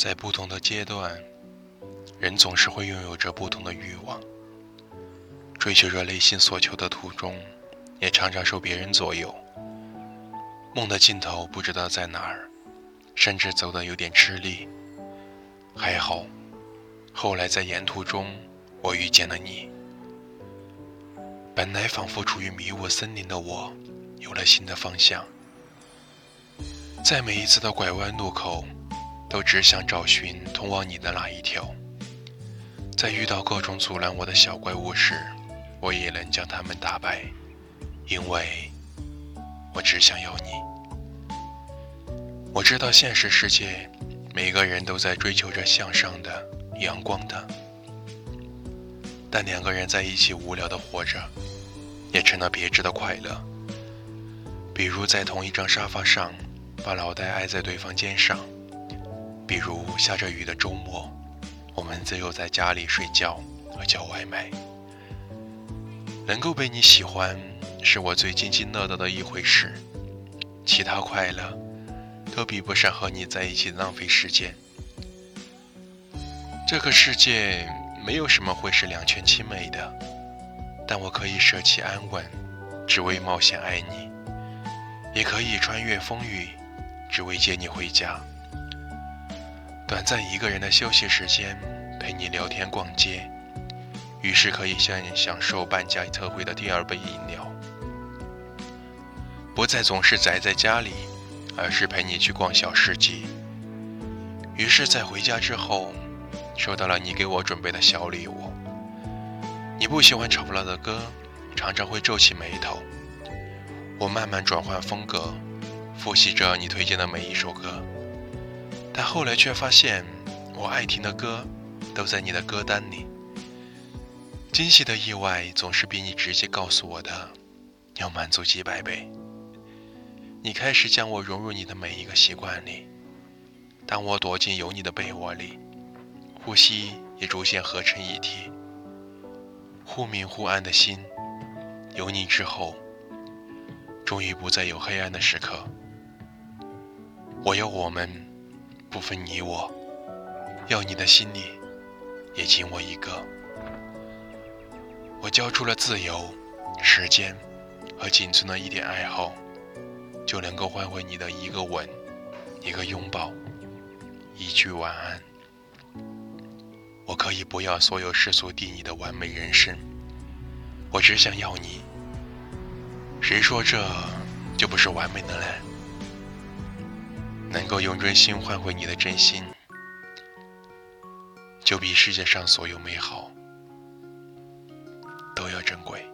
在不同的阶段，人总是会拥有着不同的欲望，追求着内心所求的途中，也常常受别人左右。梦的尽头不知道在哪儿，甚至走得有点吃力。还好，后来在沿途中，我遇见了你。本来仿佛处于迷雾森林的我，有了新的方向。在每一次的拐弯路口。都只想找寻通往你的那一条。在遇到各种阻拦我的小怪物时，我也能将他们打败，因为我只想要你。我知道现实世界，每个人都在追求着向上的、阳光的，但两个人在一起无聊的活着，也成了别致的快乐。比如在同一张沙发上，把脑袋挨在对方肩上。比如下着雨的周末，我们只有在家里睡觉和叫外卖。能够被你喜欢，是我最津津乐道的一回事。其他快乐，都比不上和你在一起浪费时间。这个世界没有什么会是两全其美的，但我可以舍弃安稳，只为冒险爱你；也可以穿越风雨，只为接你回家。短暂一个人的休息时间，陪你聊天逛街，于是可以像享受半价特惠的第二杯饮料。不再总是宅在家里，而是陪你去逛小市集。于是，在回家之后，收到了你给我准备的小礼物。你不喜欢吵闹的歌，常常会皱起眉头。我慢慢转换风格，复习着你推荐的每一首歌。但后来却发现，我爱听的歌都在你的歌单里。惊喜的意外总是比你直接告诉我的要满足几百倍。你开始将我融入你的每一个习惯里。当我躲进有你的被窝里，呼吸也逐渐合成一体。忽明忽暗的心，有你之后，终于不再有黑暗的时刻。我要我们。不分你我，要你的心里也仅我一个。我交出了自由、时间和仅存的一点爱好，就能够换回你的一个吻、一个拥抱、一句晚安。我可以不要所有世俗定义的完美人生，我只想要你。谁说这就不是完美的呢？能够用真心换回你的真心，就比世界上所有美好都要珍贵。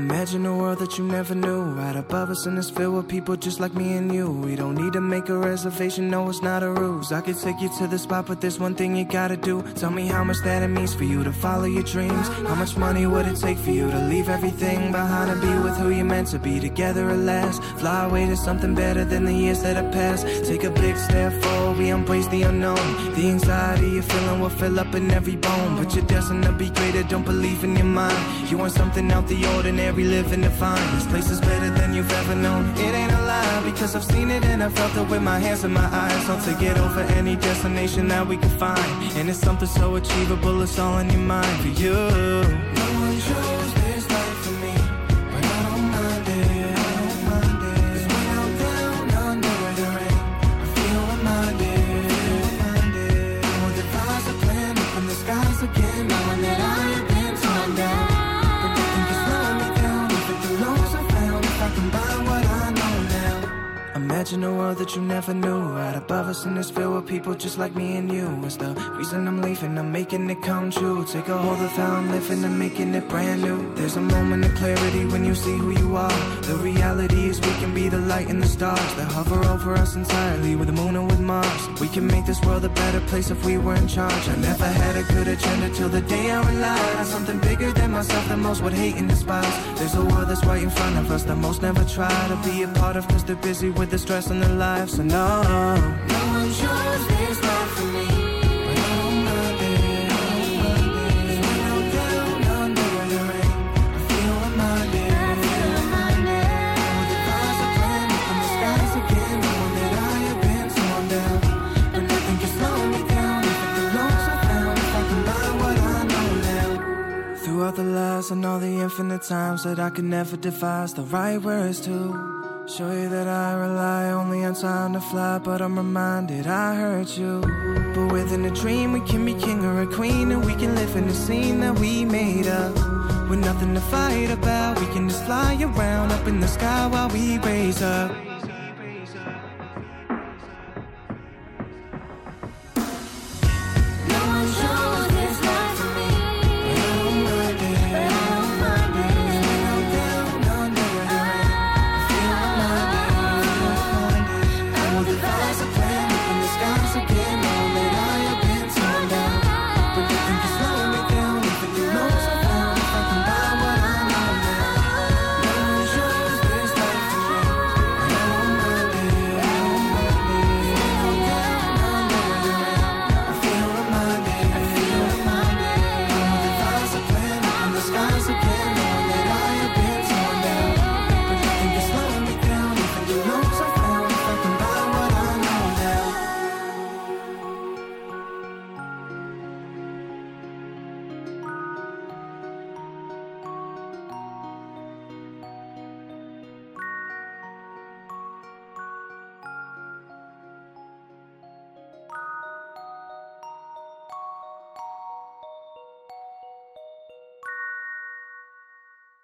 Imagine a world that you never knew. Right above us and it's filled with people just like me and you. We don't need to make a reservation, no, it's not a ruse. I could take you to the spot, but there's one thing you gotta do. Tell me how much that it means for you to follow your dreams. How much money would it take for you to leave everything behind and be with who you're meant to be together at last? Fly away to something better than the years that have passed. Take a big step forward, we embrace the unknown. The anxiety you're feeling will fill up in every bone. But you're destined to be greater, don't believe in your mind. You want something out the ordinary we live and define. This place is better than you've ever known. It ain't a lie because I've seen it and I felt it with my hands and my eyes. So to get over any destination that we can find. And it's something so achievable, it's all in your mind for you. That you never knew. Right above us in this field with people just like me and you. It's the reason I'm leaving, I'm making it come true. Take a hold of how I'm living and making it brand new. There's a moment of clarity when you see who you are. The reality is we can be the light and the stars that hover over us entirely with the moon and with Mars. We can make this world a better place if we were in charge. I never had a good till the day I relied on something bigger than myself The most would hate and despise. There's a world that's right in front of us that most never try to be a part of cause they're busy with the stress in their lives. So no, no one chose this life for me. And all the infinite times that I could never devise the right words to show you that I rely only on time to fly. But I'm reminded I hurt you. But within a dream, we can be king or a queen, and we can live in the scene that we made up. With nothing to fight about, we can just fly around up in the sky while we raise up. divine.